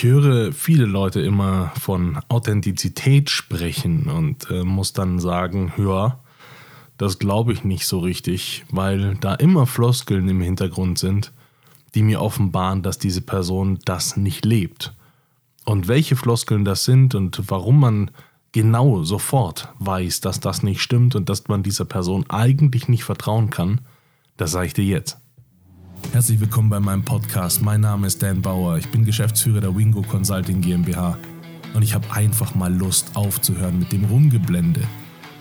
Ich höre viele Leute immer von Authentizität sprechen und äh, muss dann sagen, ja, das glaube ich nicht so richtig, weil da immer Floskeln im Hintergrund sind, die mir offenbaren, dass diese Person das nicht lebt. Und welche Floskeln das sind und warum man genau sofort weiß, dass das nicht stimmt und dass man dieser Person eigentlich nicht vertrauen kann, das sage ich dir jetzt. Herzlich willkommen bei meinem Podcast. Mein Name ist Dan Bauer. Ich bin Geschäftsführer der Wingo Consulting GmbH und ich habe einfach mal Lust aufzuhören mit dem Rumgeblende.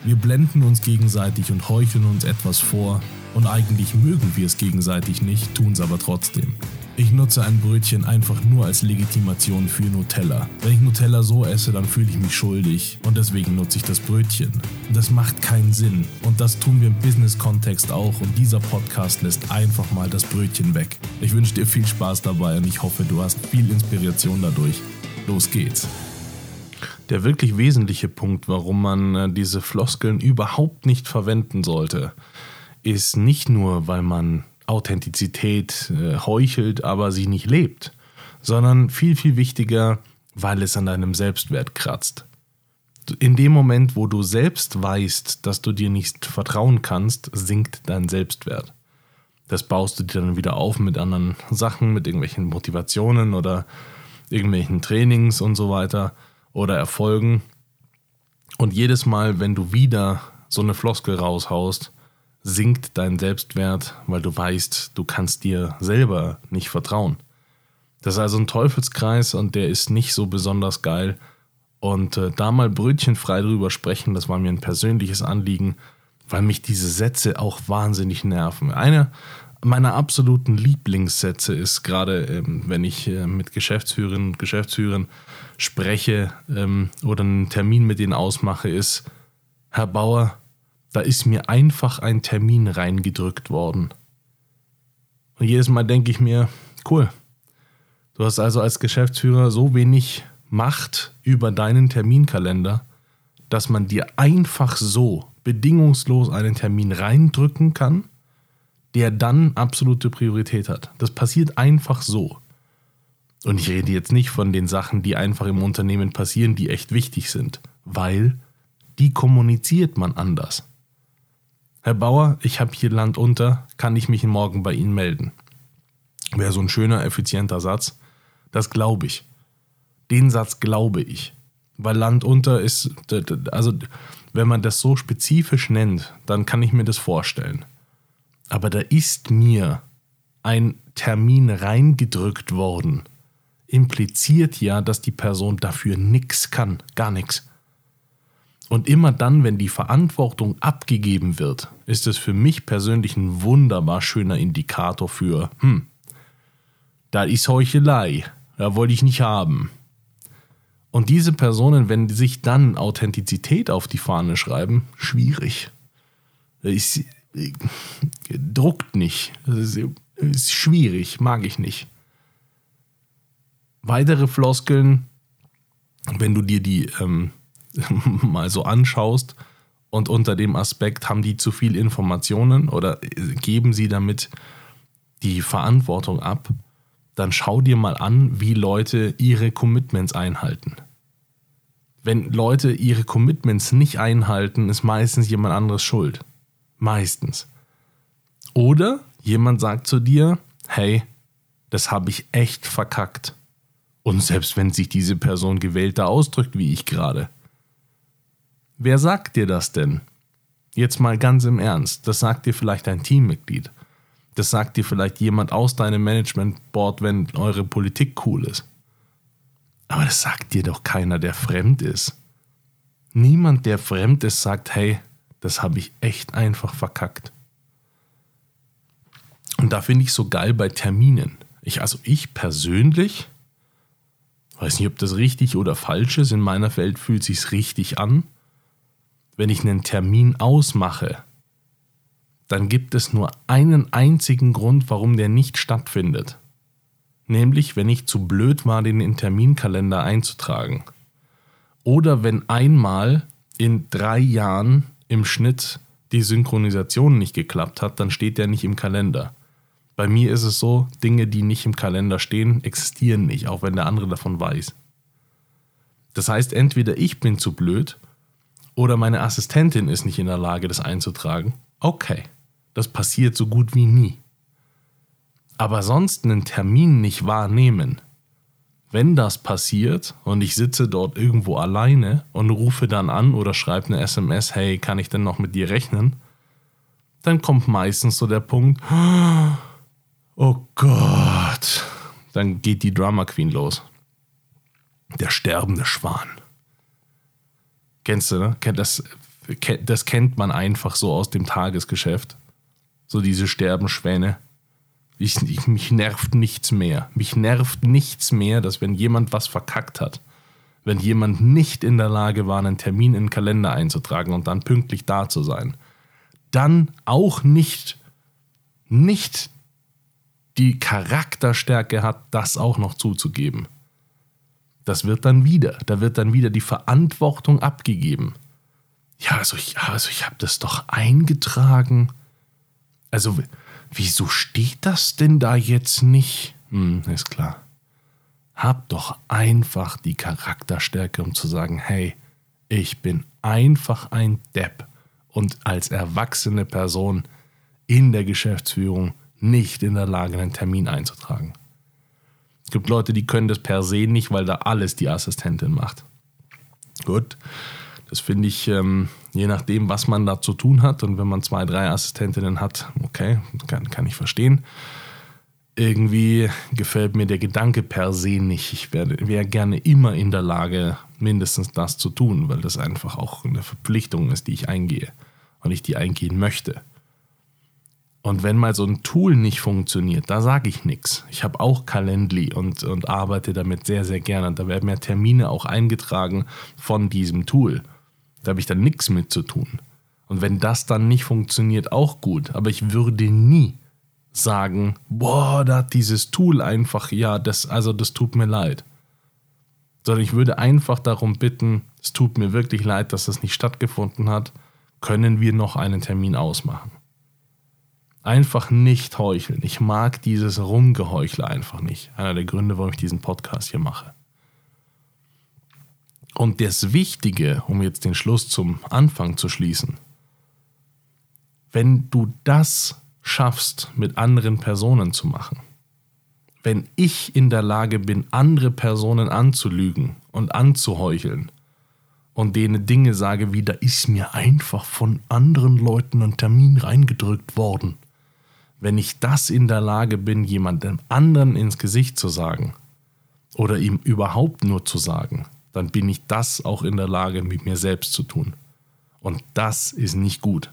Wir blenden uns gegenseitig und heucheln uns etwas vor und eigentlich mögen wir es gegenseitig nicht, tun es aber trotzdem. Ich nutze ein Brötchen einfach nur als Legitimation für Nutella. Wenn ich Nutella so esse, dann fühle ich mich schuldig und deswegen nutze ich das Brötchen. Das macht keinen Sinn und das tun wir im Business-Kontext auch und dieser Podcast lässt einfach mal das Brötchen weg. Ich wünsche dir viel Spaß dabei und ich hoffe, du hast viel Inspiration dadurch. Los geht's. Der wirklich wesentliche Punkt, warum man äh, diese Floskeln überhaupt nicht verwenden sollte, ist nicht nur, weil man Authentizität äh, heuchelt, aber sie nicht lebt, sondern viel, viel wichtiger, weil es an deinem Selbstwert kratzt. In dem Moment, wo du selbst weißt, dass du dir nicht vertrauen kannst, sinkt dein Selbstwert. Das baust du dir dann wieder auf mit anderen Sachen, mit irgendwelchen Motivationen oder irgendwelchen Trainings und so weiter oder Erfolgen. Und jedes Mal, wenn du wieder so eine Floskel raushaust, sinkt dein Selbstwert, weil du weißt, du kannst dir selber nicht vertrauen. Das ist also ein Teufelskreis und der ist nicht so besonders geil. Und äh, da mal brötchenfrei drüber sprechen, das war mir ein persönliches Anliegen, weil mich diese Sätze auch wahnsinnig nerven. Einer meiner absoluten Lieblingssätze ist gerade, ähm, wenn ich äh, mit Geschäftsführerinnen und Geschäftsführern spreche ähm, oder einen Termin mit denen ausmache, ist, Herr Bauer, da ist mir einfach ein Termin reingedrückt worden. Und jedes Mal denke ich mir, cool, du hast also als Geschäftsführer so wenig Macht über deinen Terminkalender, dass man dir einfach so bedingungslos einen Termin reindrücken kann, der dann absolute Priorität hat. Das passiert einfach so. Und ich rede jetzt nicht von den Sachen, die einfach im Unternehmen passieren, die echt wichtig sind, weil die kommuniziert man anders. Herr Bauer, ich habe hier Land unter, kann ich mich morgen bei Ihnen melden? Wäre so ein schöner, effizienter Satz. Das glaube ich. Den Satz glaube ich. Weil Land unter ist, also wenn man das so spezifisch nennt, dann kann ich mir das vorstellen. Aber da ist mir ein Termin reingedrückt worden. Impliziert ja, dass die Person dafür nichts kann, gar nichts. Und immer dann, wenn die Verantwortung abgegeben wird, ist es für mich persönlich ein wunderbar schöner Indikator für, hm, da ist Heuchelei, da wollte ich nicht haben. Und diese Personen, wenn die sich dann Authentizität auf die Fahne schreiben, schwierig. Ist, druckt nicht. Ist, ist schwierig, mag ich nicht. Weitere Floskeln, wenn du dir die ähm, mal so anschaust und unter dem Aspekt, haben die zu viel Informationen oder geben sie damit die Verantwortung ab, dann schau dir mal an, wie Leute ihre Commitments einhalten. Wenn Leute ihre Commitments nicht einhalten, ist meistens jemand anderes schuld. Meistens. Oder jemand sagt zu dir, hey, das habe ich echt verkackt. Und selbst wenn sich diese Person gewählter ausdrückt, wie ich gerade, Wer sagt dir das denn? Jetzt mal ganz im Ernst. Das sagt dir vielleicht ein Teammitglied. Das sagt dir vielleicht jemand aus deinem Management-Board, wenn eure Politik cool ist. Aber das sagt dir doch keiner, der fremd ist. Niemand, der fremd ist, sagt, hey, das habe ich echt einfach verkackt. Und da finde ich so geil bei Terminen. Ich, also ich persönlich, weiß nicht, ob das richtig oder falsch ist, in meiner Welt fühlt sich richtig an wenn ich einen Termin ausmache, dann gibt es nur einen einzigen Grund, warum der nicht stattfindet. Nämlich, wenn ich zu blöd war, den in Terminkalender einzutragen. Oder wenn einmal in drei Jahren im Schnitt die Synchronisation nicht geklappt hat, dann steht der nicht im Kalender. Bei mir ist es so, Dinge, die nicht im Kalender stehen, existieren nicht, auch wenn der andere davon weiß. Das heißt, entweder ich bin zu blöd oder meine Assistentin ist nicht in der Lage, das einzutragen. Okay, das passiert so gut wie nie. Aber sonst einen Termin nicht wahrnehmen. Wenn das passiert und ich sitze dort irgendwo alleine und rufe dann an oder schreibe eine SMS, hey, kann ich denn noch mit dir rechnen? Dann kommt meistens so der Punkt, oh Gott, dann geht die Drama Queen los. Der sterbende Schwan. Kennst du, ne? Das, das kennt man einfach so aus dem Tagesgeschäft. So diese Sterbenschwäne. Ich, ich, mich nervt nichts mehr. Mich nervt nichts mehr, dass wenn jemand was verkackt hat, wenn jemand nicht in der Lage war, einen Termin in den Kalender einzutragen und dann pünktlich da zu sein, dann auch nicht, nicht die Charakterstärke hat, das auch noch zuzugeben. Das wird dann wieder, da wird dann wieder die Verantwortung abgegeben. Ja, also ich, also ich habe das doch eingetragen. Also, wieso steht das denn da jetzt nicht? Hm, ist klar. Hab doch einfach die Charakterstärke, um zu sagen, hey, ich bin einfach ein Depp und als erwachsene Person in der Geschäftsführung nicht in der Lage, einen Termin einzutragen. Es gibt Leute, die können das per se nicht, weil da alles die Assistentin macht. Gut, das finde ich, ähm, je nachdem, was man da zu tun hat und wenn man zwei, drei Assistentinnen hat, okay, kann, kann ich verstehen. Irgendwie gefällt mir der Gedanke per se nicht. Ich wäre wär gerne immer in der Lage, mindestens das zu tun, weil das einfach auch eine Verpflichtung ist, die ich eingehe und ich die eingehen möchte. Und wenn mal so ein Tool nicht funktioniert, da sage ich nichts. Ich habe auch Calendly und, und arbeite damit sehr, sehr gerne. Und da werden mir Termine auch eingetragen von diesem Tool. Da habe ich dann nichts mit zu tun. Und wenn das dann nicht funktioniert, auch gut. Aber ich würde nie sagen, boah, da hat dieses Tool einfach, ja, das, also das tut mir leid. Sondern ich würde einfach darum bitten, es tut mir wirklich leid, dass das nicht stattgefunden hat. Können wir noch einen Termin ausmachen? Einfach nicht heucheln. Ich mag dieses Rumgeheuchle einfach nicht. Einer der Gründe, warum ich diesen Podcast hier mache. Und das Wichtige, um jetzt den Schluss zum Anfang zu schließen, wenn du das schaffst, mit anderen Personen zu machen, wenn ich in der Lage bin, andere Personen anzulügen und anzuheucheln und denen Dinge sage wie, da ist mir einfach von anderen Leuten ein Termin reingedrückt worden. Wenn ich das in der Lage bin, jemandem anderen ins Gesicht zu sagen oder ihm überhaupt nur zu sagen, dann bin ich das auch in der Lage, mit mir selbst zu tun. Und das ist nicht gut.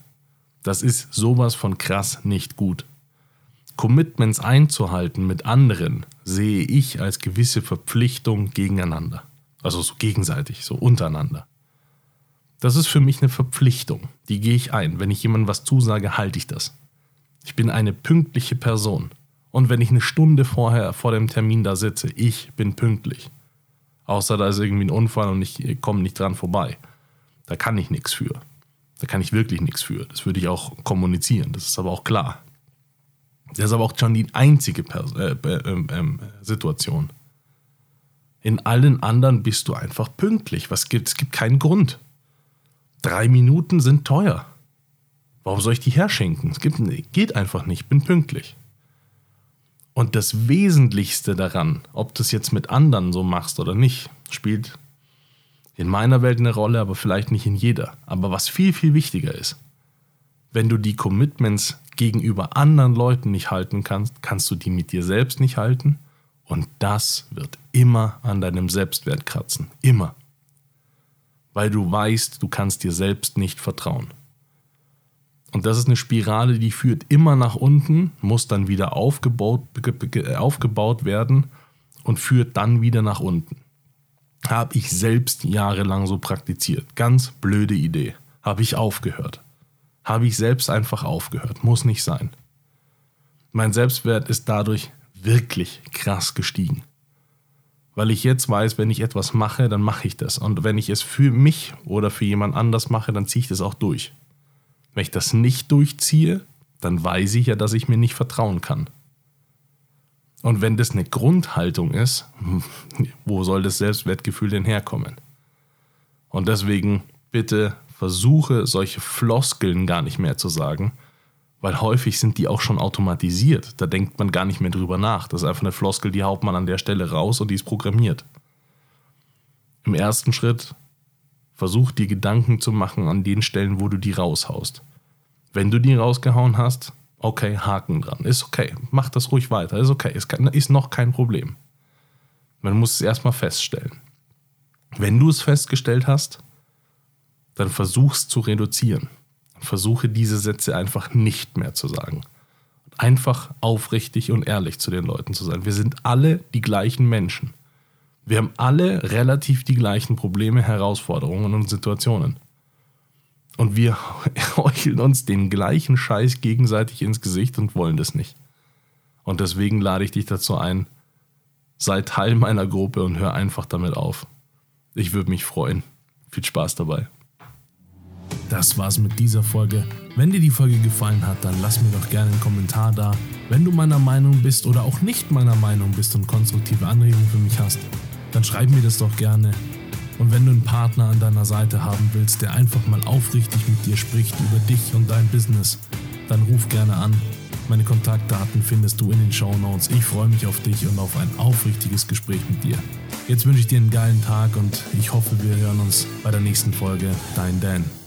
Das ist sowas von krass nicht gut. Commitments einzuhalten mit anderen sehe ich als gewisse Verpflichtung gegeneinander. Also so gegenseitig, so untereinander. Das ist für mich eine Verpflichtung. Die gehe ich ein. Wenn ich jemandem was zusage, halte ich das. Ich bin eine pünktliche Person. Und wenn ich eine Stunde vorher vor dem Termin da sitze, ich bin pünktlich. Außer da ist irgendwie ein Unfall und ich komme nicht dran vorbei. Da kann ich nichts für. Da kann ich wirklich nichts für. Das würde ich auch kommunizieren. Das ist aber auch klar. Das ist aber auch schon die einzige Pers äh, äh, äh, Situation. In allen anderen bist du einfach pünktlich. Was gibt, es gibt keinen Grund. Drei Minuten sind teuer. Warum soll ich die herschenken? Es gibt, geht einfach nicht. Ich bin pünktlich. Und das Wesentlichste daran, ob du es jetzt mit anderen so machst oder nicht, spielt in meiner Welt eine Rolle, aber vielleicht nicht in jeder. Aber was viel, viel wichtiger ist, wenn du die Commitments gegenüber anderen Leuten nicht halten kannst, kannst du die mit dir selbst nicht halten. Und das wird immer an deinem Selbstwert kratzen. Immer. Weil du weißt, du kannst dir selbst nicht vertrauen. Und das ist eine Spirale, die führt immer nach unten, muss dann wieder aufgebaut, aufgebaut werden und führt dann wieder nach unten. Habe ich selbst jahrelang so praktiziert. Ganz blöde Idee. Habe ich aufgehört. Habe ich selbst einfach aufgehört. Muss nicht sein. Mein Selbstwert ist dadurch wirklich krass gestiegen. Weil ich jetzt weiß, wenn ich etwas mache, dann mache ich das. Und wenn ich es für mich oder für jemand anders mache, dann ziehe ich das auch durch. Wenn ich das nicht durchziehe, dann weiß ich ja, dass ich mir nicht vertrauen kann. Und wenn das eine Grundhaltung ist, wo soll das Selbstwertgefühl denn herkommen? Und deswegen bitte versuche solche Floskeln gar nicht mehr zu sagen, weil häufig sind die auch schon automatisiert. Da denkt man gar nicht mehr drüber nach. Das ist einfach eine Floskel, die haut man an der Stelle raus und die ist programmiert. Im ersten Schritt versuch dir Gedanken zu machen an den Stellen, wo du die raushaust. Wenn du die rausgehauen hast, okay, Haken dran. Ist okay. Mach das ruhig weiter. Ist okay. Ist, ist noch kein Problem. Man muss es erstmal feststellen. Wenn du es festgestellt hast, dann versuch's zu reduzieren. Versuche diese Sätze einfach nicht mehr zu sagen. Einfach aufrichtig und ehrlich zu den Leuten zu sein. Wir sind alle die gleichen Menschen. Wir haben alle relativ die gleichen Probleme, Herausforderungen und Situationen. Und wir heucheln uns den gleichen Scheiß gegenseitig ins Gesicht und wollen das nicht. Und deswegen lade ich dich dazu ein, sei Teil meiner Gruppe und hör einfach damit auf. Ich würde mich freuen. Viel Spaß dabei. Das war's mit dieser Folge. Wenn dir die Folge gefallen hat, dann lass mir doch gerne einen Kommentar da. Wenn du meiner Meinung bist oder auch nicht meiner Meinung bist und konstruktive Anregungen für mich hast, dann schreib mir das doch gerne. Und wenn du einen Partner an deiner Seite haben willst, der einfach mal aufrichtig mit dir spricht über dich und dein Business, dann ruf gerne an. Meine Kontaktdaten findest du in den Show Notes. Ich freue mich auf dich und auf ein aufrichtiges Gespräch mit dir. Jetzt wünsche ich dir einen geilen Tag und ich hoffe, wir hören uns bei der nächsten Folge. Dein Dan.